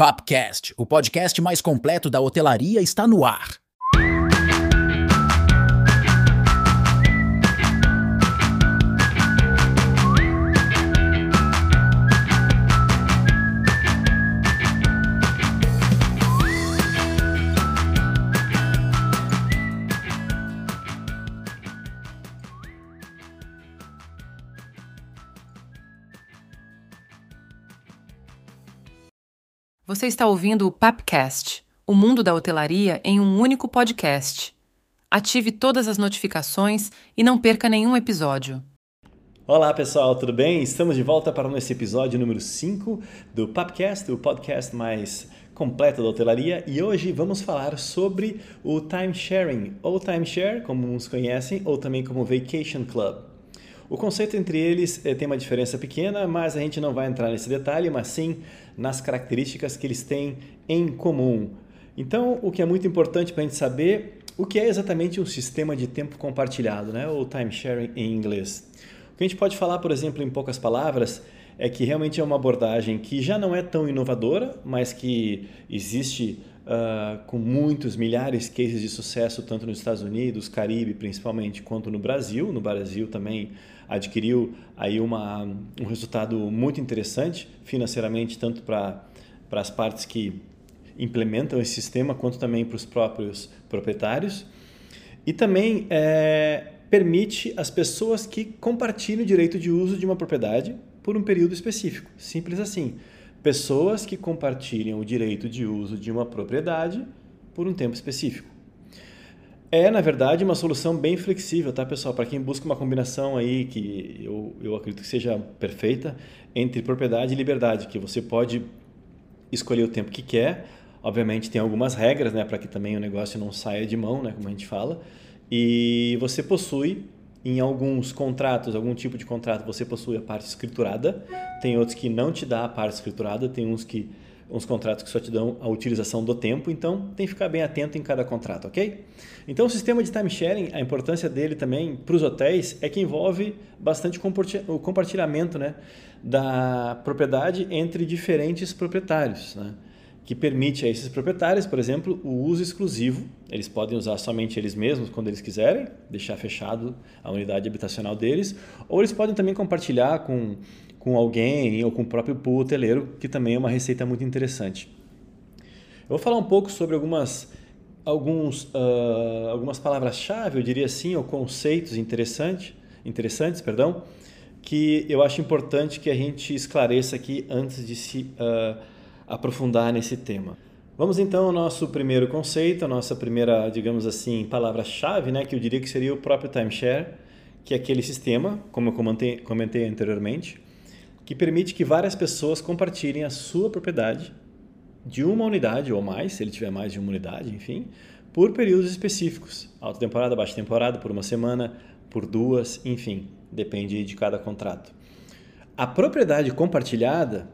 Papcast, o podcast mais completo da hotelaria, está no ar. Você está ouvindo o Papcast, o mundo da hotelaria em um único podcast. Ative todas as notificações e não perca nenhum episódio. Olá pessoal, tudo bem? Estamos de volta para o nosso episódio número 5 do Papcast, o podcast mais completo da hotelaria, e hoje vamos falar sobre o timesharing, ou timeshare, como uns conhecem, ou também como vacation club. O conceito entre eles é, tem uma diferença pequena, mas a gente não vai entrar nesse detalhe, mas sim nas características que eles têm em comum. Então, o que é muito importante para a gente saber o que é exatamente um sistema de tempo compartilhado, né? ou timesharing em inglês. O que a gente pode falar, por exemplo, em poucas palavras, é que realmente é uma abordagem que já não é tão inovadora, mas que existe uh, com muitos milhares de cases de sucesso, tanto nos Estados Unidos, Caribe principalmente, quanto no Brasil. No Brasil também adquiriu aí uma, um resultado muito interessante financeiramente, tanto para as partes que implementam esse sistema, quanto também para os próprios proprietários. E também é, permite as pessoas que compartilhem o direito de uso de uma propriedade por um período específico. Simples assim. Pessoas que compartilham o direito de uso de uma propriedade por um tempo específico. É, na verdade, uma solução bem flexível, tá, pessoal? Para quem busca uma combinação aí que eu, eu acredito que seja perfeita entre propriedade e liberdade, que você pode escolher o tempo que quer. Obviamente tem algumas regras, né, para que também o negócio não saia de mão, né, como a gente fala. E você possui em alguns contratos, algum tipo de contrato, você possui a parte escriturada. Tem outros que não te dá a parte escriturada, tem uns que uns contratos que só te dão a utilização do tempo, então tem que ficar bem atento em cada contrato, ok? Então o sistema de timesharing, a importância dele também para os hotéis é que envolve bastante o compartilhamento né, da propriedade entre diferentes proprietários, né? que permite a esses proprietários, por exemplo, o uso exclusivo. Eles podem usar somente eles mesmos quando eles quiserem, deixar fechado a unidade habitacional deles, ou eles podem também compartilhar com com alguém ou com o próprio pool hoteleiro, que também é uma receita muito interessante. Eu vou falar um pouco sobre algumas, alguns, uh, algumas palavras-chave, eu diria assim, ou conceitos interessantes, interessantes perdão, que eu acho importante que a gente esclareça aqui antes de se uh, aprofundar nesse tema. Vamos então ao nosso primeiro conceito, a nossa primeira, digamos assim, palavra-chave, né, que eu diria que seria o próprio timeshare, que é aquele sistema, como eu comentei, comentei anteriormente, que permite que várias pessoas compartilhem a sua propriedade de uma unidade ou mais, se ele tiver mais de uma unidade, enfim, por períodos específicos. Alta temporada, baixa temporada, por uma semana, por duas, enfim, depende de cada contrato. A propriedade compartilhada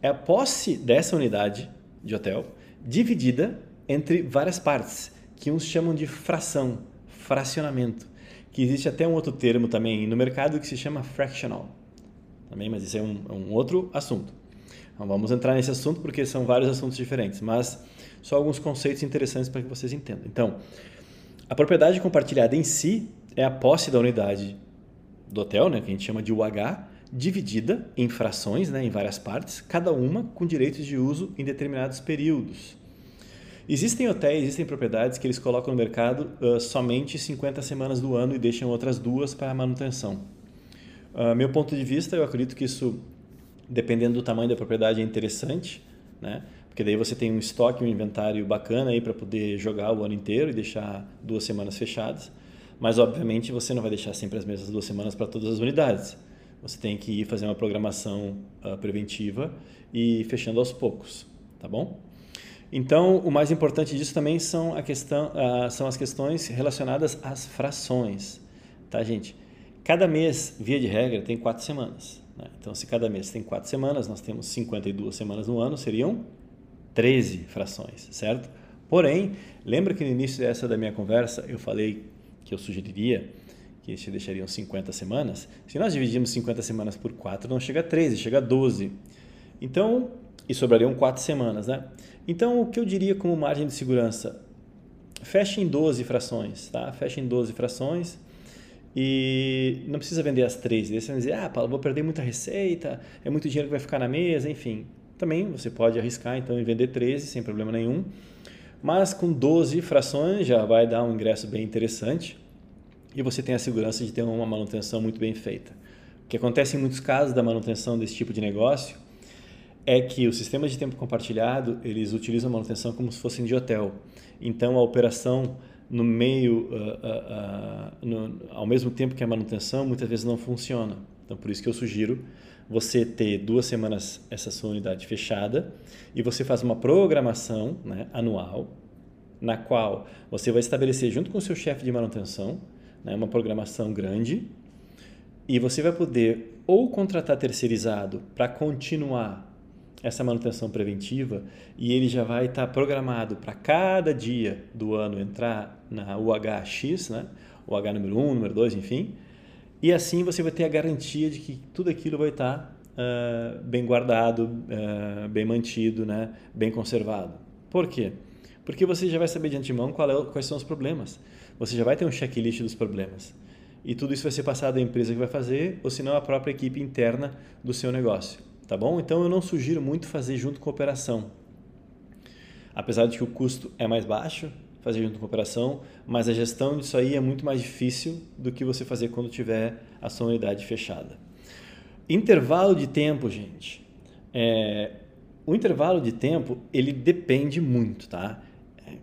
é a posse dessa unidade de hotel dividida entre várias partes, que uns chamam de fração, fracionamento, que existe até um outro termo também no mercado que se chama fractional também, mas isso é um, é um outro assunto. Então, vamos entrar nesse assunto porque são vários assuntos diferentes, mas só alguns conceitos interessantes para que vocês entendam. Então, a propriedade compartilhada em si é a posse da unidade do hotel, né, que a gente chama de UH, dividida em frações, né, em várias partes, cada uma com direitos de uso em determinados períodos. Existem hotéis, existem propriedades que eles colocam no mercado uh, somente 50 semanas do ano e deixam outras duas para manutenção. Uh, meu ponto de vista, eu acredito que isso, dependendo do tamanho da propriedade, é interessante, né? Porque daí você tem um estoque, um inventário bacana aí para poder jogar o ano inteiro e deixar duas semanas fechadas. Mas, obviamente, você não vai deixar sempre as mesmas duas semanas para todas as unidades. Você tem que ir fazer uma programação uh, preventiva e fechando aos poucos, tá bom? Então, o mais importante disso também são, a questão, uh, são as questões relacionadas às frações, tá, gente? Cada mês, via de regra, tem quatro semanas. Né? Então, se cada mês tem quatro semanas, nós temos 52 semanas no ano, seriam 13 frações, certo? Porém, lembra que no início dessa da minha conversa eu falei que eu sugeriria que se deixariam 50 semanas? Se nós dividimos 50 semanas por 4, não chega a 13, chega a 12. Então, e sobrariam quatro semanas, né? Então, o que eu diria como margem de segurança? Feche em 12 frações, tá? Feche em 12 frações e não precisa vender as três. Você vai dizer, ah, Paulo, vou perder muita receita, é muito dinheiro que vai ficar na mesa, enfim. Também você pode arriscar então em vender 13 sem problema nenhum. Mas com 12 frações já vai dar um ingresso bem interessante e você tem a segurança de ter uma manutenção muito bem feita. O que acontece em muitos casos da manutenção desse tipo de negócio é que os sistemas de tempo compartilhado eles utilizam a manutenção como se fossem de hotel. Então a operação no meio, uh, uh, no, ao mesmo tempo que a manutenção, muitas vezes não funciona. Então por isso que eu sugiro você ter duas semanas essa sua unidade fechada e você faz uma programação né, anual na qual você vai estabelecer junto com o seu chefe de manutenção né, uma programação grande e você vai poder ou contratar terceirizado para continuar essa manutenção preventiva e ele já vai estar tá programado para cada dia do ano entrar na UHX, né? o H número 1, número 2, enfim. E assim você vai ter a garantia de que tudo aquilo vai estar tá, uh, bem guardado, uh, bem mantido, né? bem conservado. Por quê? Porque você já vai saber de antemão é, quais são os problemas. Você já vai ter um checklist dos problemas. E tudo isso vai ser passado à empresa que vai fazer, ou se não, à própria equipe interna do seu negócio tá bom? Então eu não sugiro muito fazer junto com operação. Apesar de que o custo é mais baixo, fazer junto com a operação, mas a gestão disso aí é muito mais difícil do que você fazer quando tiver a sua unidade fechada. Intervalo de tempo, gente. É, o intervalo de tempo ele depende muito, tá?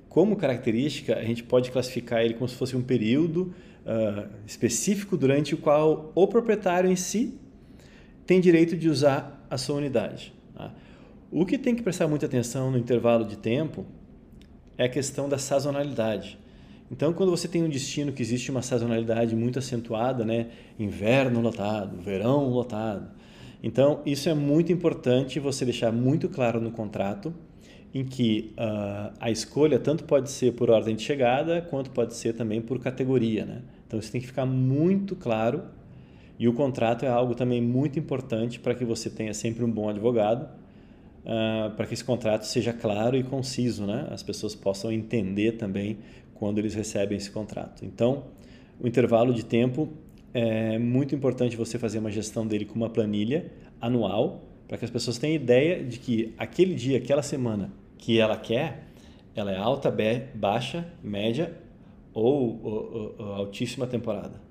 Como característica, a gente pode classificar ele como se fosse um período uh, específico durante o qual o proprietário em si tem direito de usar a sua unidade. Tá? O que tem que prestar muita atenção no intervalo de tempo é a questão da sazonalidade. Então, quando você tem um destino que existe uma sazonalidade muito acentuada, né? inverno lotado, verão lotado, então isso é muito importante você deixar muito claro no contrato em que uh, a escolha tanto pode ser por ordem de chegada quanto pode ser também por categoria. Né? Então, isso tem que ficar muito claro e o contrato é algo também muito importante para que você tenha sempre um bom advogado, uh, para que esse contrato seja claro e conciso, né? As pessoas possam entender também quando eles recebem esse contrato. Então, o intervalo de tempo é muito importante você fazer uma gestão dele com uma planilha anual, para que as pessoas tenham ideia de que aquele dia, aquela semana que ela quer, ela é alta, baixa, média ou, ou, ou altíssima temporada.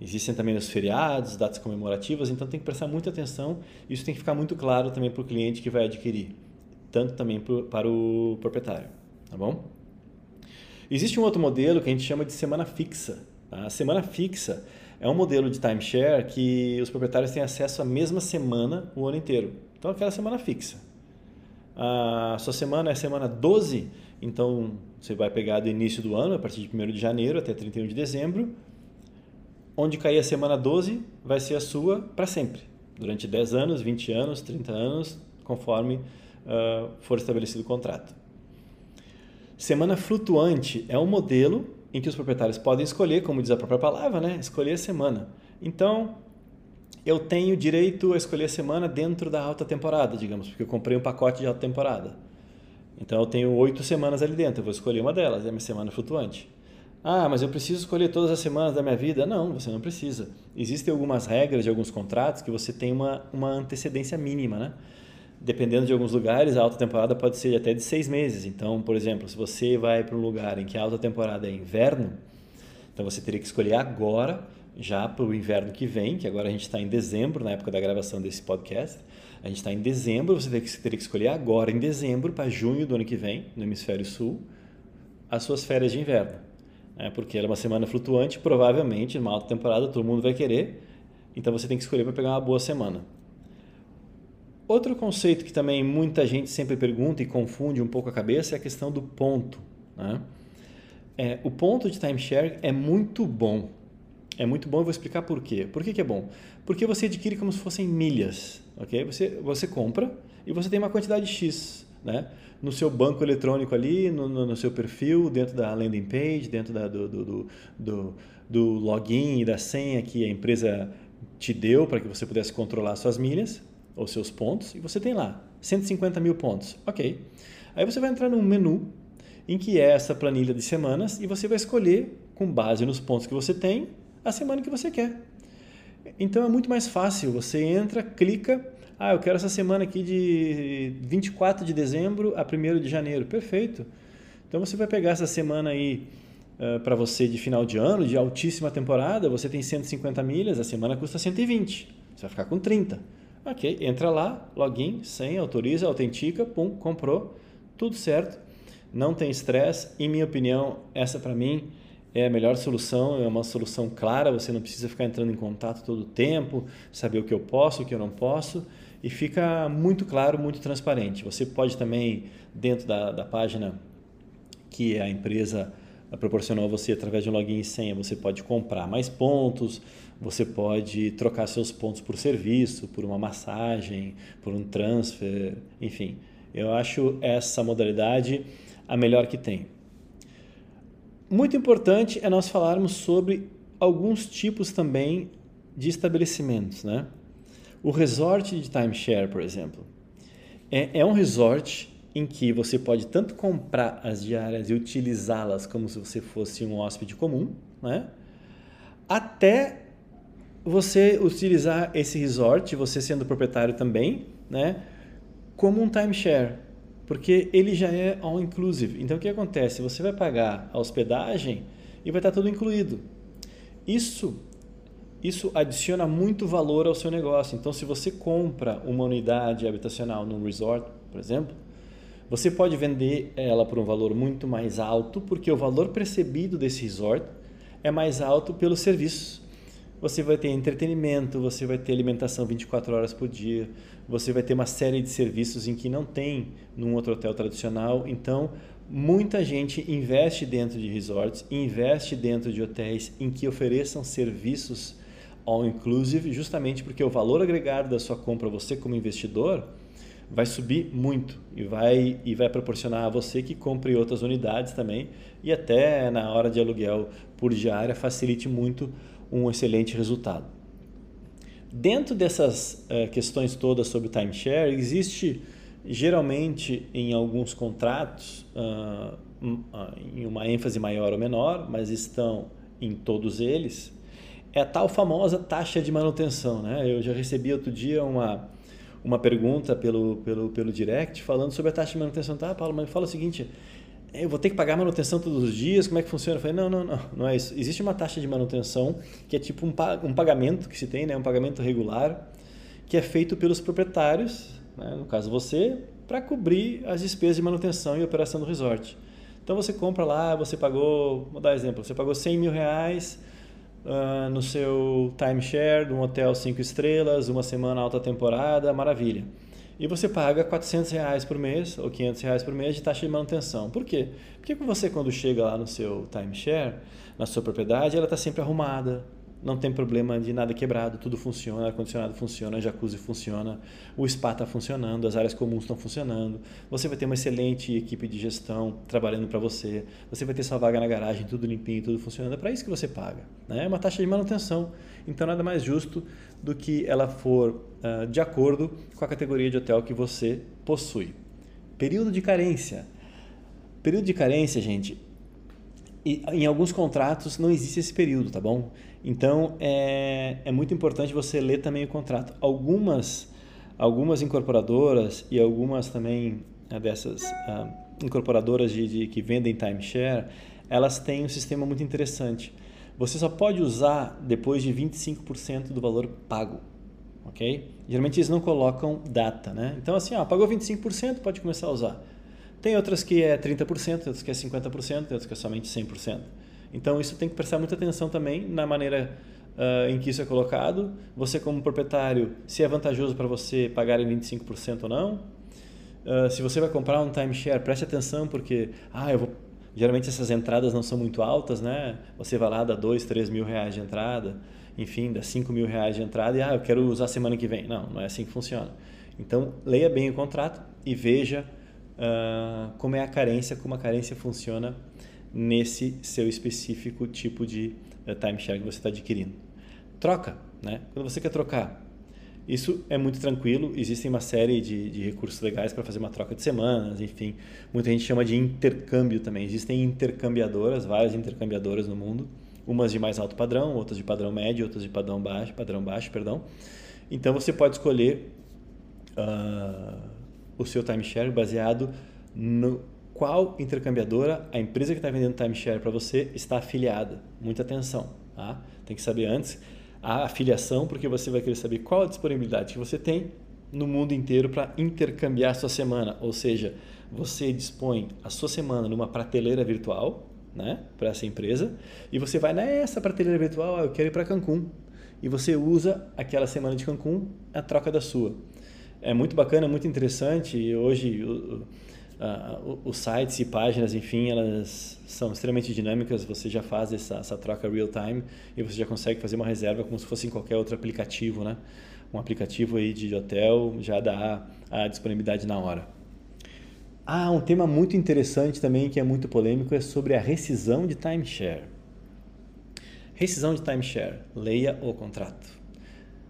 Existem também os feriados, datas comemorativas, então tem que prestar muita atenção. Isso tem que ficar muito claro também para o cliente que vai adquirir, tanto também para o proprietário, tá bom? Existe um outro modelo que a gente chama de semana fixa. Tá? A semana fixa é um modelo de timeshare que os proprietários têm acesso à mesma semana o ano inteiro. Então, aquela semana fixa. A sua semana é semana 12, então você vai pegar do início do ano, a partir de 1 de janeiro até 31 de dezembro, onde cair a semana 12 vai ser a sua para sempre, durante 10 anos, 20 anos, 30 anos, conforme uh, for estabelecido o contrato. Semana flutuante é um modelo em que os proprietários podem escolher, como diz a própria palavra, né? escolher a semana. Então, eu tenho direito a escolher a semana dentro da alta temporada, digamos, porque eu comprei um pacote de alta temporada. Então, eu tenho oito semanas ali dentro, eu vou escolher uma delas, é minha semana flutuante. Ah, mas eu preciso escolher todas as semanas da minha vida. Não, você não precisa. Existem algumas regras de alguns contratos que você tem uma, uma antecedência mínima, né? Dependendo de alguns lugares, a alta temporada pode ser até de seis meses. Então, por exemplo, se você vai para um lugar em que a alta temporada é inverno, então você teria que escolher agora, já para o inverno que vem, que agora a gente está em dezembro, na época da gravação desse podcast. A gente está em dezembro, você teria que escolher agora, em dezembro, para junho do ano que vem, no hemisfério sul, as suas férias de inverno né? porque ela é uma semana flutuante, provavelmente, numa alta temporada, todo mundo vai querer, então você tem que escolher para pegar uma boa semana. Outro conceito que também muita gente sempre pergunta e confunde um pouco a cabeça é a questão do ponto. Né? É, o ponto de timeshare é muito bom. É muito bom, eu vou explicar por quê. Por que, que é bom? Porque você adquire como se fossem milhas. ok? Você, você compra e você tem uma quantidade X. Né? no seu banco eletrônico ali, no, no, no seu perfil, dentro da landing page, dentro da, do, do, do, do, login e da senha que a empresa te deu para que você pudesse controlar suas milhas. os seus pontos e você tem lá 150 mil pontos. Ok. Aí você vai entrar num menu em que é essa planilha de semanas e você vai escolher, com base nos pontos que você tem, a semana que você quer. Então é muito mais fácil. Você entra, clica. Ah, eu quero essa semana aqui de 24 de dezembro a 1 de janeiro. Perfeito. Então você vai pegar essa semana aí uh, para você de final de ano, de altíssima temporada. Você tem 150 milhas, a semana custa 120. Você vai ficar com 30. Ok, entra lá, login, senha, autoriza, autentica, pum, comprou, tudo certo. Não tem estresse. Em minha opinião, essa para mim é a melhor solução, é uma solução clara, você não precisa ficar entrando em contato todo o tempo, saber o que eu posso, o que eu não posso, e fica muito claro, muito transparente. Você pode também, dentro da, da página que a empresa proporcionou a você através de um login e senha, você pode comprar mais pontos, você pode trocar seus pontos por serviço, por uma massagem, por um transfer, enfim. Eu acho essa modalidade a melhor que tem. Muito importante é nós falarmos sobre alguns tipos também de estabelecimentos, né? O resort de timeshare, por exemplo, é, é um resort em que você pode tanto comprar as diárias e utilizá-las como se você fosse um hóspede comum, né? Até você utilizar esse resort, você sendo proprietário também, né? Como um timeshare porque ele já é all inclusive. Então o que acontece? Você vai pagar a hospedagem e vai estar tudo incluído. Isso isso adiciona muito valor ao seu negócio. Então se você compra uma unidade habitacional num resort, por exemplo, você pode vender ela por um valor muito mais alto, porque o valor percebido desse resort é mais alto pelos serviços você vai ter entretenimento, você vai ter alimentação 24 horas por dia, você vai ter uma série de serviços em que não tem num outro hotel tradicional. Então, muita gente investe dentro de resorts, investe dentro de hotéis em que ofereçam serviços all inclusive, justamente porque o valor agregado da sua compra, você como investidor, vai subir muito e vai e vai proporcionar a você que compre outras unidades também e até na hora de aluguel por diária facilite muito um excelente resultado. Dentro dessas uh, questões todas sobre timeshare, existe geralmente em alguns contratos uh, em uma ênfase maior ou menor, mas estão em todos eles, é a tal famosa taxa de manutenção. Né? Eu já recebi outro dia uma, uma pergunta pelo, pelo, pelo direct falando sobre a taxa de manutenção. Tá, Paulo, mas fala o seguinte, eu vou ter que pagar manutenção todos os dias, como é que funciona? Eu falei, não, não, não, não é isso. Existe uma taxa de manutenção que é tipo um, um pagamento que se tem, né? um pagamento regular, que é feito pelos proprietários, né? no caso você, para cobrir as despesas de manutenção e operação do resort. Então você compra lá, você pagou, vou dar exemplo, você pagou 100 mil reais uh, no seu timeshare de um hotel 5 estrelas, uma semana alta temporada, maravilha e você paga 400 reais por mês ou 500 reais por mês de taxa de manutenção. Por quê? Porque você quando chega lá no seu timeshare, na sua propriedade, ela está sempre arrumada, não tem problema de nada quebrado, tudo funciona, ar-condicionado funciona, jacuzzi funciona, o spa está funcionando, as áreas comuns estão funcionando, você vai ter uma excelente equipe de gestão trabalhando para você, você vai ter sua vaga na garagem, tudo limpinho, tudo funcionando, é para isso que você paga. Né? É uma taxa de manutenção, então nada mais justo do que ela for uh, de acordo com a categoria de hotel que você possui. Período de carência. Período de carência, gente, e, em alguns contratos não existe esse período, tá bom? Então é, é muito importante você ler também o contrato. Algumas, algumas incorporadoras e algumas também né, dessas uh, incorporadoras de, de, que vendem timeshare, elas têm um sistema muito interessante. Você só pode usar depois de 25% do valor pago, ok? Geralmente eles não colocam data, né? Então assim, ó, pagou 25%, pode começar a usar. Tem outras que é 30%, outras que é 50%, outras que é somente 100%. Então isso tem que prestar muita atenção também na maneira uh, em que isso é colocado. Você como proprietário, se é vantajoso para você pagar em 25% ou não. Uh, se você vai comprar um timeshare, preste atenção porque ah, eu vou geralmente essas entradas não são muito altas, né? Você vai lá, dá 2, 3 mil reais de entrada, enfim, dá 5 mil reais de entrada e ah, eu quero usar semana que vem. Não, não é assim que funciona. Então, leia bem o contrato e veja uh, como é a carência, como a carência funciona nesse seu específico tipo de uh, timeshare que você está adquirindo. Troca, né? Quando você quer trocar, Isso é muito tranquilo, existem uma série de, de recursos legais para fazer uma troca de semanas, enfim. Muita gente chama de intercâmbio também. Existem intercambiadoras, várias intercambiadoras no mundo, umas de mais alto padrão, outras de padrão médio, outras de padrão baixo, padrão baixo, perdão. Então você pode escolher uh, o seu timeshare baseado no qual intercambiadora a empresa que está vendendo timeshare para você está afiliada. Muita atenção, tá? Tem que saber antes a afiliação, porque você vai querer saber qual a disponibilidade que você tem no mundo inteiro para intercambiar a sua semana. Ou seja, você dispõe a sua semana numa prateleira virtual né, para essa empresa e você vai nessa prateleira virtual, ah, eu quero ir para Cancún. E você usa aquela semana de Cancún a troca da sua. É muito bacana, muito interessante. E hoje uh, os sites e páginas, enfim, elas são extremamente dinâmicas. Você já faz essa, essa troca real time e você já consegue fazer uma reserva como se fosse em qualquer outro aplicativo, né? Um aplicativo aí de hotel já dá a disponibilidade na hora. Ah, um tema muito interessante também que é muito polêmico é sobre a rescisão de timeshare. Rescisão de timeshare. Leia o contrato.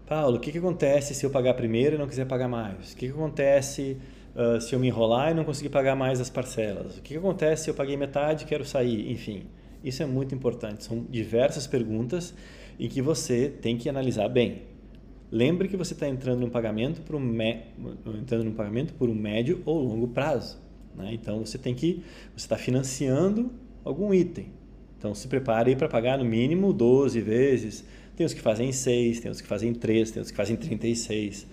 Paulo, o que, que acontece se eu pagar primeiro e não quiser pagar mais? O que, que acontece uh, se eu me enrolar e não conseguir pagar mais as parcelas? O que, que acontece se eu paguei metade e quero sair? Enfim, isso é muito importante. São diversas perguntas em que você tem que analisar bem. Lembre que você está entrando num pagamento por um me... entrando num pagamento por um médio ou longo prazo. Né? Então você tem que você está financiando algum item. Então se prepare para pagar no mínimo 12 vezes. Tem os que fazem 6, tem os que fazem 3, tem os que fazem 36.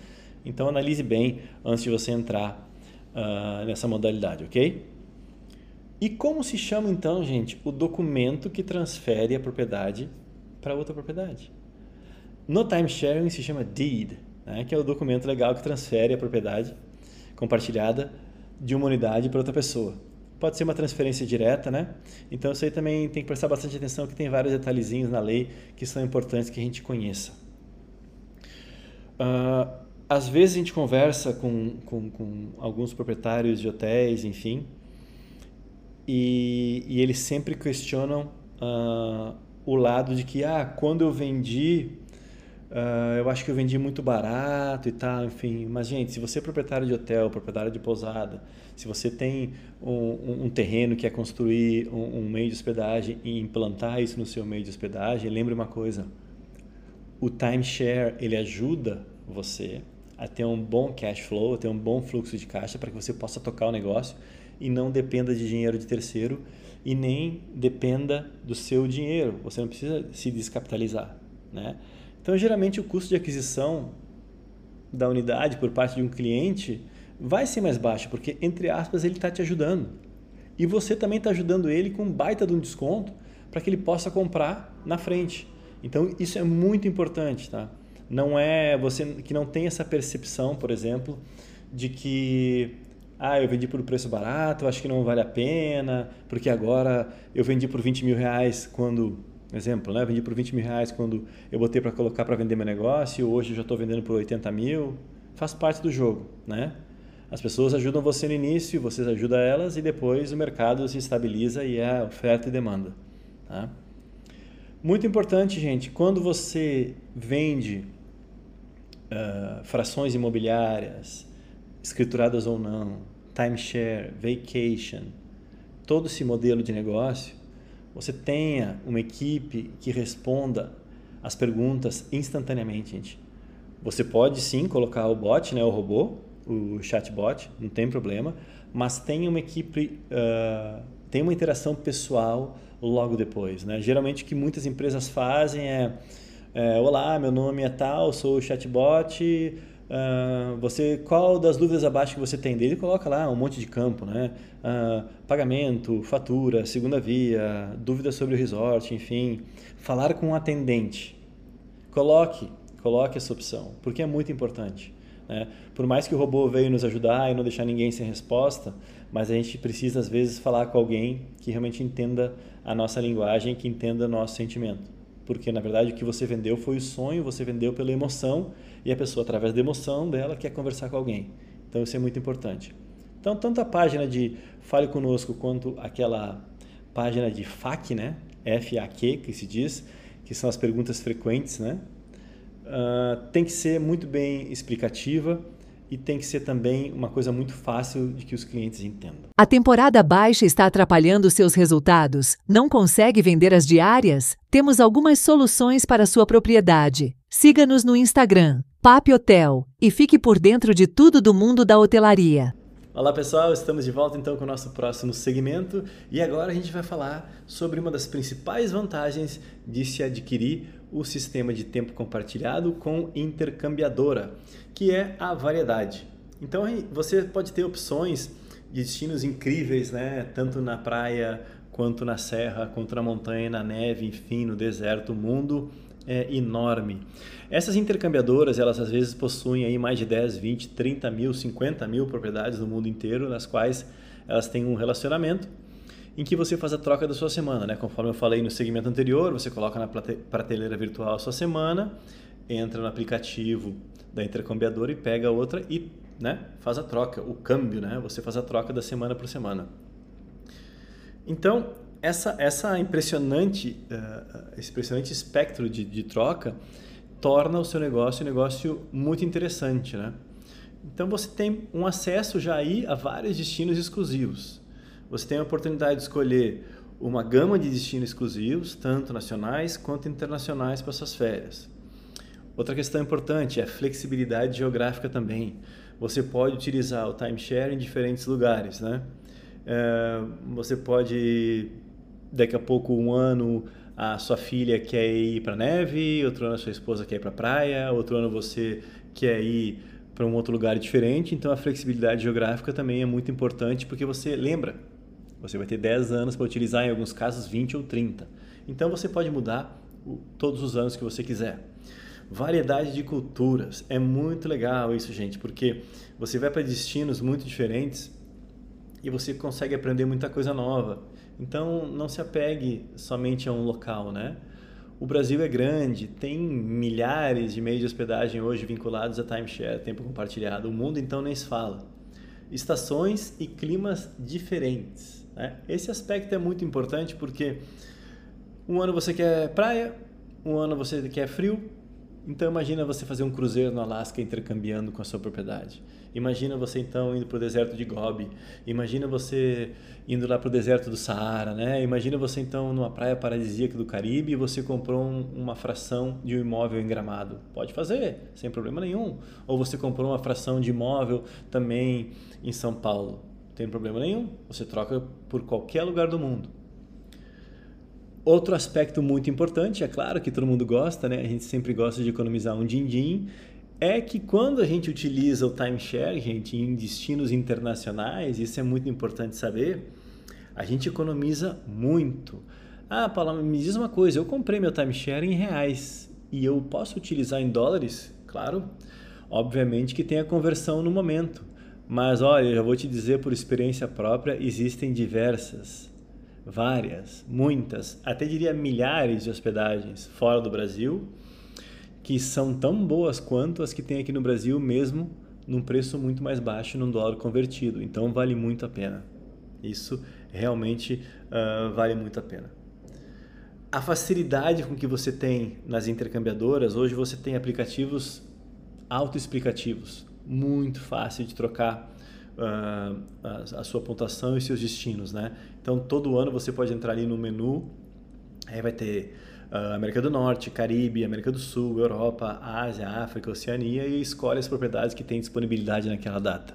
Então analise bem antes de você entrar uh, nessa modalidade, ok? E como se chama então, gente, o documento que transfere a propriedade para outra propriedade? No timesharing se chama deed, né, que é o documento legal que transfere a propriedade compartilhada de uma unidade para outra pessoa. Pode ser uma transferência direta, né? Então isso aí também tem que prestar bastante atenção que tem vários detalhezinhos na lei que são importantes que a gente conheça. Uh, às vezes a gente conversa com, com, com alguns proprietários de hotéis, enfim, e, e eles sempre questionam uh, o lado de que, ah, quando eu vendi, uh, eu acho que eu vendi muito barato e tal, enfim. Mas, gente, se você é proprietário de hotel, proprietário de pousada, se você tem um, um terreno que é construir um, um meio de hospedagem e implantar isso no seu meio de hospedagem, lembre uma coisa, o timeshare, ele ajuda você a ter um bom cash flow, a ter um bom fluxo de caixa para que você possa tocar o negócio e não dependa de dinheiro de terceiro e nem dependa do seu dinheiro. Você não precisa se descapitalizar, né? Então, geralmente o custo de aquisição da unidade por parte de um cliente vai ser mais baixo, porque entre aspas ele está te ajudando e você também está ajudando ele com um baita de um desconto para que ele possa comprar na frente. Então, isso é muito importante, tá? não é você que não tem essa percepção, por exemplo, de que ah, eu vendi por um preço barato, acho que não vale a pena, porque agora eu vendi por 20 mil reais quando, exemplo, né? Eu vendi por 20 mil reais quando eu botei para colocar para vender meu negócio, hoje eu já estou vendendo por 80 mil. Faz parte do jogo, né? As pessoas ajudam você no início, você ajuda elas e depois o mercado se estabiliza e é oferta e demanda. Tá? Muito importante, gente, quando você vende uh, frações imobiliárias, escrituradas ou não, timeshare, vacation, todo esse modelo de negócio, você tenha uma equipe que responda as perguntas instantaneamente, gente. Você pode sim colocar o bot, né, o robô, o chatbot, não tem problema, mas tem uma equipe, uh, tem uma interação pessoal logo depois. Né? Geralmente o que muitas empresas fazem é é, Olá, meu nome é tal, sou o chatbot. Uh, você, qual das dúvidas abaixo que você tem dele? Coloca lá um monte de campo, né? Uh, pagamento, fatura, segunda via, dúvidas sobre o resort, enfim. Falar com um atendente. Coloque, coloque essa opção, porque é muito importante. Né? Por mais que o robô veio nos ajudar e não deixar ninguém sem resposta, mas a gente precisa às vezes falar com alguém que realmente entenda a nossa linguagem, que entenda o nosso sentimento porque na verdade o que você vendeu foi o sonho, você vendeu pela emoção e a pessoa através da emoção dela quer conversar com alguém. Então isso é muito importante. Então tanto a página de Fale Conosco quanto aquela página de FAQ, né? F-A-Q, que se diz, que são as perguntas frequentes, né? uh, tem que ser muito bem explicativa e tem que ser também uma coisa muito fácil de que os clientes entendam. A temporada baixa está atrapalhando seus resultados? Não consegue vender as diárias? Temos algumas soluções para sua propriedade. Siga-nos no Instagram, Papi Hotel, e fique por dentro de tudo do mundo da hotelaria. Olá pessoal, estamos de volta então com o nosso próximo segmento e agora a gente vai falar sobre uma das principais vantagens de se adquirir o sistema de tempo compartilhado com intercambiadora, que é a variedade. Então você pode ter opções de destinos incríveis, né? tanto na praia quanto na serra, quanto na montanha, na neve, enfim, no deserto, o mundo é enorme. Essas intercambiadoras, elas às vezes possuem aí mais de 10, 20, 30 mil, 50 mil propriedades no mundo inteiro, nas quais elas têm um relacionamento em que você faz a troca da sua semana, né? Conforme eu falei no segmento anterior, você coloca na prateleira virtual a sua semana, entra no aplicativo da intercambiadora e pega outra e né, faz a troca, o câmbio, né? Você faz a troca da semana por semana. Então, essa, essa impressionante, uh, impressionante espectro de, de troca torna o seu negócio um negócio muito interessante, né? Então, você tem um acesso já aí a vários destinos exclusivos você tem a oportunidade de escolher uma gama de destinos exclusivos, tanto nacionais quanto internacionais para suas férias. Outra questão importante é a flexibilidade geográfica também. Você pode utilizar o timeshare em diferentes lugares, né? É, você pode, daqui a pouco, um ano, a sua filha quer ir para neve, outro ano a sua esposa quer ir para praia, outro ano você quer ir para um outro lugar diferente. Então, a flexibilidade geográfica também é muito importante porque você lembra, você vai ter 10 anos para utilizar, em alguns casos 20 ou 30. Então você pode mudar todos os anos que você quiser. Variedade de culturas. É muito legal isso, gente, porque você vai para destinos muito diferentes e você consegue aprender muita coisa nova. Então não se apegue somente a um local, né? O Brasil é grande, tem milhares de meios de hospedagem hoje vinculados a timeshare, tempo compartilhado. O mundo então nem se fala. Estações e climas diferentes. Né? Esse aspecto é muito importante porque um ano você quer praia, um ano você quer frio. Então imagina você fazer um cruzeiro no Alasca intercambiando com a sua propriedade. Imagina você então indo para o deserto de Gobi. Imagina você indo lá para o deserto do Saara, né? Imagina você então numa praia paradisíaca do Caribe e você comprou um, uma fração de um imóvel em Gramado. Pode fazer, sem problema nenhum. Ou você comprou uma fração de imóvel também em São Paulo tem problema nenhum. Você troca por qualquer lugar do mundo. Outro aspecto muito importante, é claro que todo mundo gosta, né? A gente sempre gosta de economizar um din-din, é que quando a gente utiliza o timeshare, gente, em destinos internacionais, isso é muito importante saber, a gente economiza muito. Ah, Paula, me diz uma coisa, eu comprei meu timeshare em reais e eu posso utilizar em dólares? Claro. Obviamente que tem a conversão no momento. Mas olha, eu já vou te dizer por experiência própria, existem diversas, várias, muitas, até diria milhares de hospedagens fora do Brasil que são tão boas quanto as que tem aqui no Brasil, mesmo num preço muito mais baixo num dólar convertido. Então vale muito a pena. Isso realmente uh, vale muito a pena. A facilidade com que você tem nas intercambiadoras, hoje você tem aplicativos autoexplicativos muito fácil de trocar a, a, sua pontuação e seus destinos, né? Então todo ano você pode entrar ali no menu, aí vai ter uh, América do Norte, Caribe, América do Sul, Europa, Ásia, África, Oceania e escolhe as propriedades que tem disponibilidade naquela data.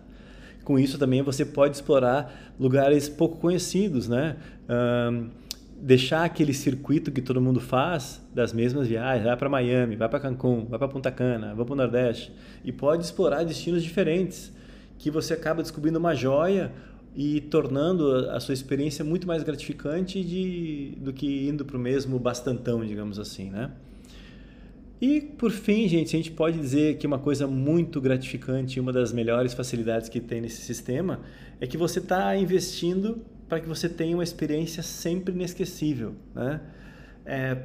Com isso também você pode explorar lugares pouco conhecidos, né? Uh, deixar aquele circuito que todo mundo faz das mesmas viagens, vai para Miami, vai para Cancún, vai para Punta Cana, vai para o Nordeste e pode explorar destinos diferentes que você acaba descobrindo uma joia e tornando a sua experiência muito mais gratificante de, do que indo para o mesmo bastantão, digamos assim, né? E por fim, gente, a gente pode dizer que uma coisa muito gratificante, uma das melhores facilidades que tem nesse sistema é que você está investindo para que você tenha uma experiência sempre inesquecível. Né? É,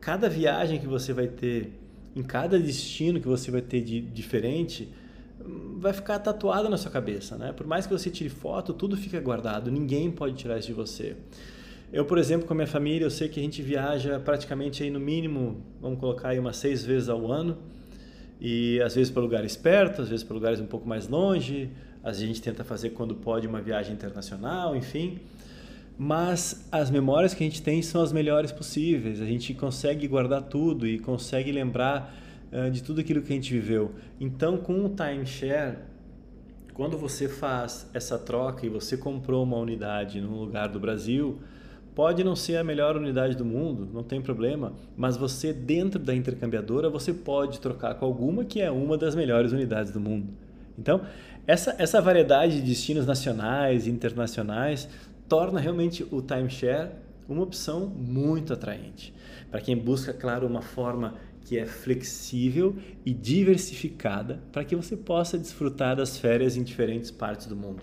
cada viagem que você vai ter, em cada destino que você vai ter de diferente, vai ficar tatuado na sua cabeça. Né? Por mais que você tire foto, tudo fica guardado, ninguém pode tirar isso de você. Eu, por exemplo, com a minha família, eu sei que a gente viaja praticamente aí no mínimo, vamos colocar aí umas seis vezes ao ano. E às vezes para lugares perto, às vezes para lugares um pouco mais longe. A gente tenta fazer quando pode uma viagem internacional, enfim. Mas as memórias que a gente tem são as melhores possíveis. A gente consegue guardar tudo e consegue lembrar de tudo aquilo que a gente viveu. Então, com o timeshare, quando você faz essa troca e você comprou uma unidade num lugar do Brasil, Pode não ser a melhor unidade do mundo, não tem problema, mas você dentro da intercambiadora você pode trocar com alguma que é uma das melhores unidades do mundo. Então, essa, essa variedade de destinos nacionais e internacionais torna realmente o timeshare uma opção muito atraente. Para quem busca, claro, uma forma que é flexível e diversificada para que você possa desfrutar das férias em diferentes partes do mundo.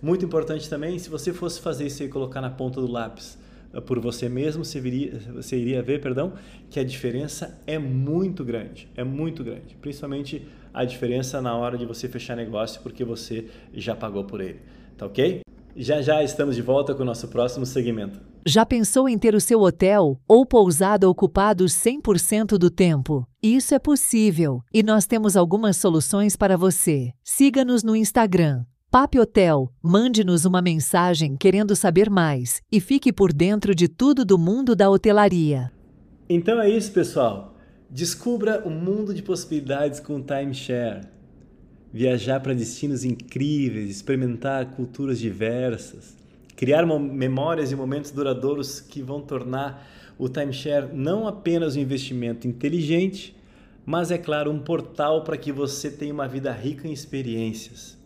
Muito importante também, se você fosse fazer isso e colocar na ponta do lápis eh, por você mesmo, você, viria, você iria ver, perdão, que a diferença é muito grande, é muito grande. Principalmente a diferença na hora de você fechar negócio, porque você já pagou por ele. Tá ok? Já já estamos de volta com o nosso próximo segmento. Já pensou em ter o seu hotel ou pousada ocupados 100% do tempo? Isso é possível e nós temos algumas soluções para você. Siga-nos no Instagram, Pape Hotel, mande-nos uma mensagem querendo saber mais e fique por dentro de tudo do mundo da hotelaria. Então é isso, pessoal. Descubra o um mundo de possibilidades com o timeshare. Viajar para destinos incríveis, experimentar culturas diversas, criar memórias e momentos duradouros que vão tornar o timeshare não apenas um investimento inteligente, mas é claro, um portal para que você tenha uma vida rica em experiências.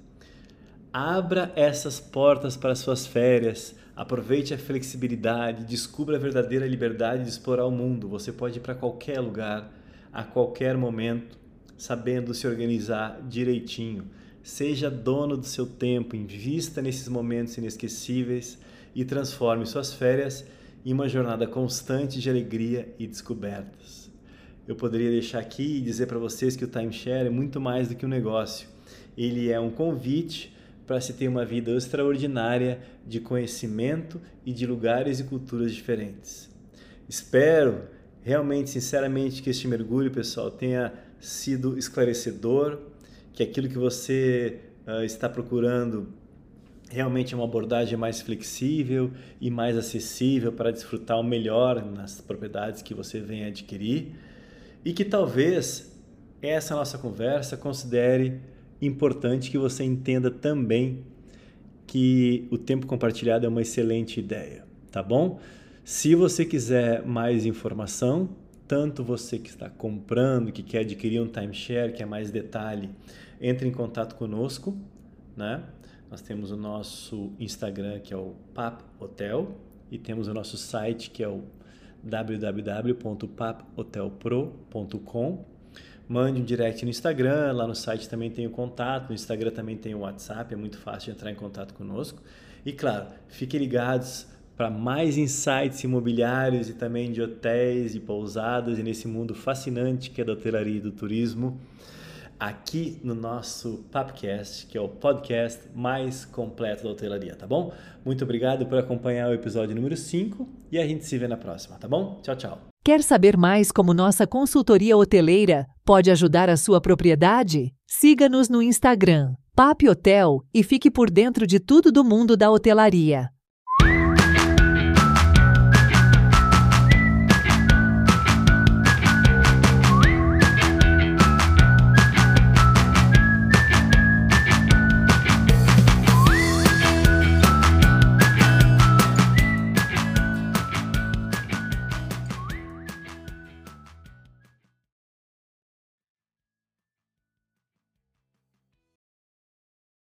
Abra essas portas para suas férias. Aproveite a flexibilidade, descubra a verdadeira liberdade de explorar o mundo. Você pode ir para qualquer lugar, a qualquer momento, sabendo se organizar direitinho. Seja dono do seu tempo, invista nesses momentos inesquecíveis e transforme suas férias em uma jornada constante de alegria e descobertas. Eu poderia deixar aqui e dizer para vocês que o timeshare é muito mais do que um negócio. Ele é um convite para se ter uma vida extraordinária de conhecimento e de lugares e culturas diferentes. Espero realmente, sinceramente, que este mergulho, pessoal, tenha sido esclarecedor, que aquilo que você uh, está procurando realmente é uma abordagem mais flexível e mais acessível para desfrutar o melhor nas propriedades que você vem adquirir e que talvez essa nossa conversa considere importante que você entenda também que o tempo compartilhado é uma excelente ideia, tá bom? Se você quiser mais informação, tanto você que está comprando, que quer adquirir um timeshare, quer mais detalhe, entre em contato conosco, né? Nós temos o nosso Instagram que é o Pap Hotel e temos o nosso site que é o www.paphotelpro.com mande um direct no Instagram, lá no site também tem o contato, no Instagram também tem o WhatsApp, é muito fácil de entrar em contato conosco. E claro, fiquem ligados para mais insights imobiliários e também de hotéis e pousadas e nesse mundo fascinante que é da hotelaria e do turismo, aqui no nosso Papcast, que é o podcast mais completo da hotelaria, tá bom? Muito obrigado por acompanhar o episódio número 5 e a gente se vê na próxima, tá bom? Tchau, tchau. Quer saber mais como nossa consultoria hoteleira pode ajudar a sua propriedade? Siga-nos no Instagram, Pape Hotel, e fique por dentro de tudo do mundo da hotelaria.